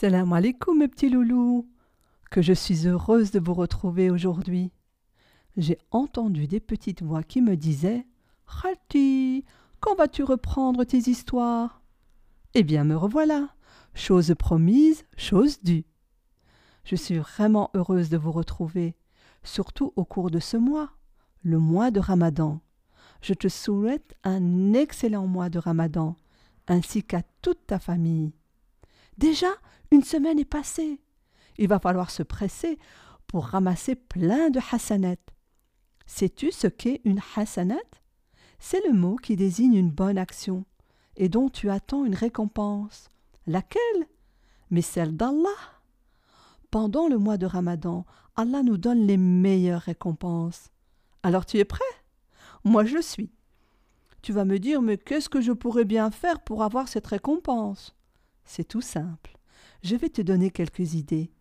Salam alaikum mes petits loulous. Que je suis heureuse de vous retrouver aujourd'hui. J'ai entendu des petites voix qui me disaient Khalti, quand vas-tu reprendre tes histoires? Eh bien, me revoilà. Chose promise, chose due. Je suis vraiment heureuse de vous retrouver, surtout au cours de ce mois, le mois de Ramadan. Je te souhaite un excellent mois de Ramadan, ainsi qu'à toute ta famille. Déjà, une semaine est passée. Il va falloir se presser pour ramasser plein de hassanat. Sais-tu ce qu'est une hasanat? C'est le mot qui désigne une bonne action et dont tu attends une récompense. Laquelle? Mais celle d'Allah. Pendant le mois de Ramadan, Allah nous donne les meilleures récompenses. Alors tu es prêt? Moi je suis. Tu vas me dire, mais qu'est-ce que je pourrais bien faire pour avoir cette récompense? C'est tout simple. Je vais te donner quelques idées.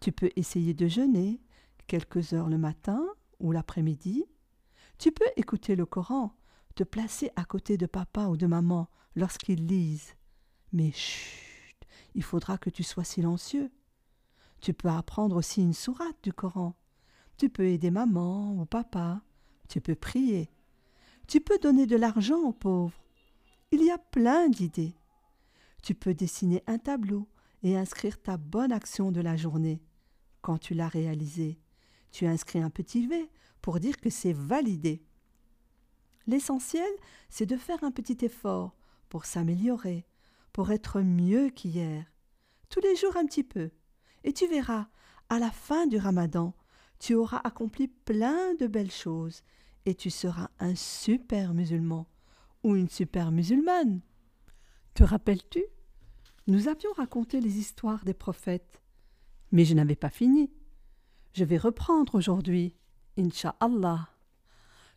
Tu peux essayer de jeûner quelques heures le matin ou l'après-midi. Tu peux écouter le Coran, te placer à côté de papa ou de maman lorsqu'ils lisent. Mais chut, il faudra que tu sois silencieux. Tu peux apprendre aussi une sourate du Coran. Tu peux aider maman ou papa. Tu peux prier. Tu peux donner de l'argent aux pauvres. Il y a plein d'idées. Tu peux dessiner un tableau et inscrire ta bonne action de la journée. Quand tu l'as réalisée, tu inscris un petit V pour dire que c'est validé. L'essentiel, c'est de faire un petit effort pour s'améliorer, pour être mieux qu'hier. Tous les jours un petit peu. Et tu verras, à la fin du ramadan, tu auras accompli plein de belles choses et tu seras un super musulman ou une super musulmane. Te rappelles-tu? Nous avions raconté les histoires des prophètes. Mais je n'avais pas fini. Je vais reprendre aujourd'hui, Inch'Allah.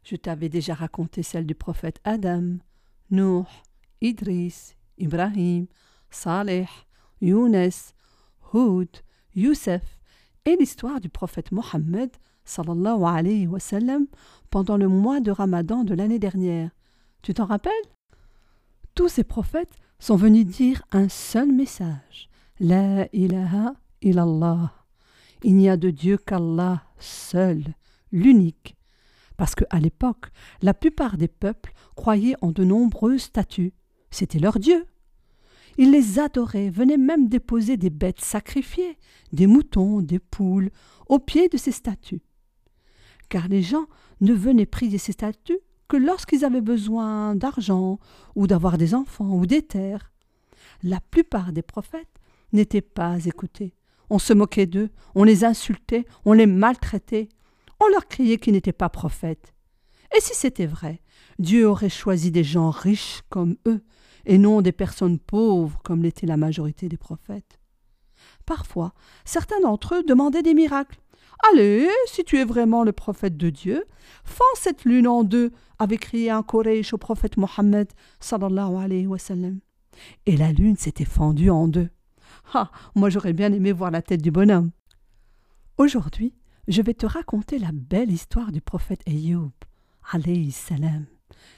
Je t'avais déjà raconté celle du prophète Adam, Nuh, Idris, Ibrahim, Saleh, Younes, Hud, Youssef et l'histoire du prophète Mohammed sallallahu pendant le mois de Ramadan de l'année dernière. Tu t'en rappelles? Tous ces prophètes sont venus dire un seul message. La ilaha illallah. Il n'y a de Dieu qu'Allah seul, l'unique. Parce qu'à l'époque, la plupart des peuples croyaient en de nombreuses statues. C'était leur Dieu. Ils les adoraient, venaient même déposer des bêtes sacrifiées, des moutons, des poules, au pied de ces statues. Car les gens ne venaient prier ces statues que lorsqu'ils avaient besoin d'argent ou d'avoir des enfants ou des terres. La plupart des prophètes n'étaient pas écoutés. On se moquait d'eux, on les insultait, on les maltraitait, on leur criait qu'ils n'étaient pas prophètes. Et si c'était vrai, Dieu aurait choisi des gens riches comme eux, et non des personnes pauvres comme l'était la majorité des prophètes. Parfois, certains d'entre eux demandaient des miracles. Allez, si tu es vraiment le prophète de Dieu, fends cette lune en deux, avait crié un Koresh au prophète Mohammed. Et la lune s'était fendue en deux. Ah, moi j'aurais bien aimé voir la tête du bonhomme. Aujourd'hui, je vais te raconter la belle histoire du prophète Ayoub.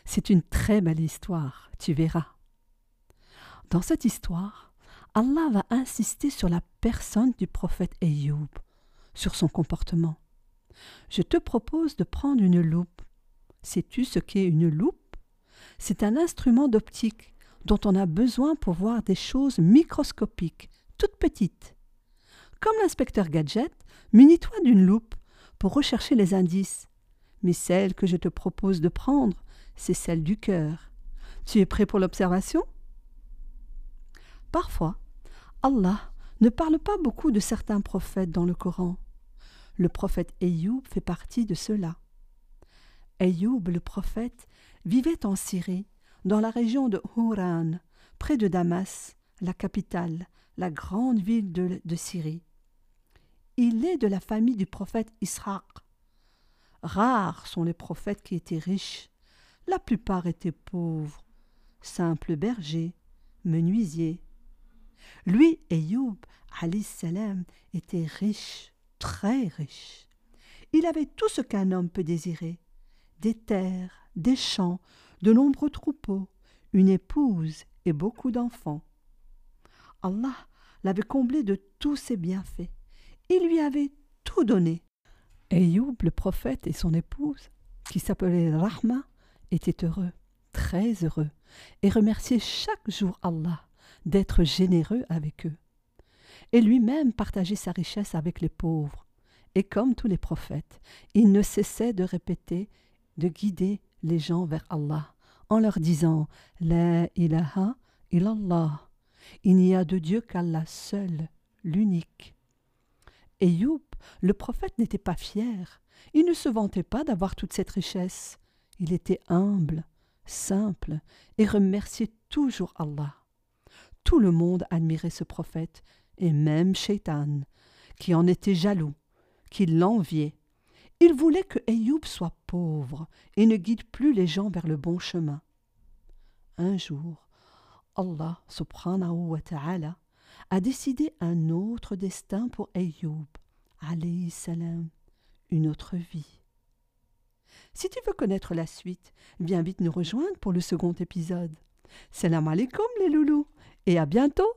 C'est une très belle histoire, tu verras. Dans cette histoire, Allah va insister sur la personne du prophète Ayoub sur son comportement. Je te propose de prendre une loupe. Sais-tu ce qu'est une loupe? C'est un instrument d'optique dont on a besoin pour voir des choses microscopiques, toutes petites. Comme l'inspecteur Gadget, munis-toi d'une loupe pour rechercher les indices. Mais celle que je te propose de prendre, c'est celle du cœur. Tu es prêt pour l'observation? Parfois, Allah ne parle pas beaucoup de certains prophètes dans le Coran. Le prophète Ayoub fait partie de ceux-là. Ayoub, le prophète, vivait en Syrie, dans la région de Houran, près de Damas, la capitale, la grande ville de, de Syrie. Il est de la famille du prophète Israq. Rares sont les prophètes qui étaient riches. La plupart étaient pauvres, simples bergers, menuisiers, lui, Ayoub, salam, était riche, très riche. Il avait tout ce qu'un homme peut désirer des terres, des champs, de nombreux troupeaux, une épouse et beaucoup d'enfants. Allah l'avait comblé de tous ses bienfaits. Il lui avait tout donné. Ayoub, le prophète, et son épouse, qui s'appelait Rahma, étaient heureux, très heureux, et remerciaient chaque jour Allah d'être généreux avec eux. Et lui-même partageait sa richesse avec les pauvres. Et comme tous les prophètes, il ne cessait de répéter, de guider les gens vers Allah, en leur disant La ilaha illallah. Il n'y a de Dieu qu'Allah seul, l'unique. Et Youp, le prophète, n'était pas fier. Il ne se vantait pas d'avoir toute cette richesse. Il était humble, simple, et remerciait toujours Allah. Tout le monde admirait ce prophète, et même Shaitan, qui en était jaloux, qui l'enviait. Il voulait que Ayoub soit pauvre et ne guide plus les gens vers le bon chemin. Un jour, Allah subhanahu wa ta'ala a décidé un autre destin pour Ayoub, alayhi salam, une autre vie. Si tu veux connaître la suite, viens vite nous rejoindre pour le second épisode. Salam alaikum les loulous et à bientôt